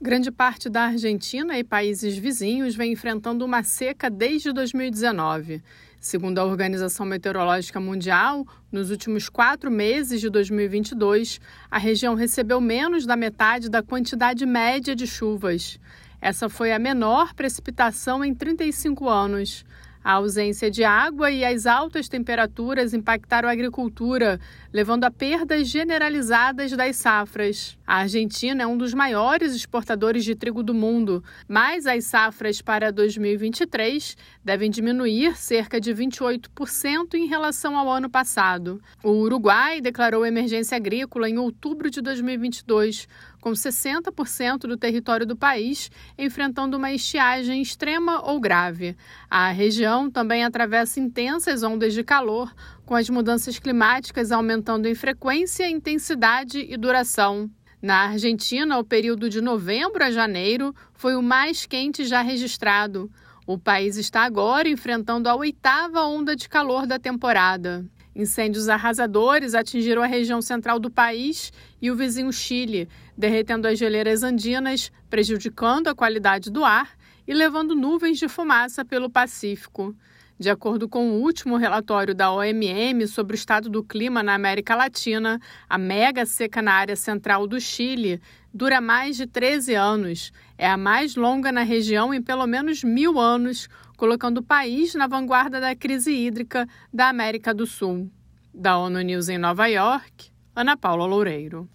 Grande parte da Argentina e países vizinhos vem enfrentando uma seca desde 2019. Segundo a Organização Meteorológica Mundial, nos últimos quatro meses de 2022, a região recebeu menos da metade da quantidade média de chuvas. Essa foi a menor precipitação em 35 anos. A ausência de água e as altas temperaturas impactaram a agricultura, levando a perdas generalizadas das safras. A Argentina é um dos maiores exportadores de trigo do mundo, mas as safras para 2023 devem diminuir cerca de 28% em relação ao ano passado. O Uruguai declarou emergência agrícola em outubro de 2022, com 60% do território do país enfrentando uma estiagem extrema ou grave. A região também atravessa intensas ondas de calor, com as mudanças climáticas aumentando em frequência, intensidade e duração. Na Argentina, o período de novembro a janeiro foi o mais quente já registrado. O país está agora enfrentando a oitava onda de calor da temporada. Incêndios arrasadores atingiram a região central do país e o vizinho Chile, derretendo as geleiras andinas, prejudicando a qualidade do ar e levando nuvens de fumaça pelo Pacífico. De acordo com o último relatório da OMM sobre o estado do clima na América Latina, a mega seca na área central do Chile dura mais de 13 anos. É a mais longa na região em pelo menos mil anos, colocando o país na vanguarda da crise hídrica da América do Sul. Da ONU News em Nova York, Ana Paula Loureiro.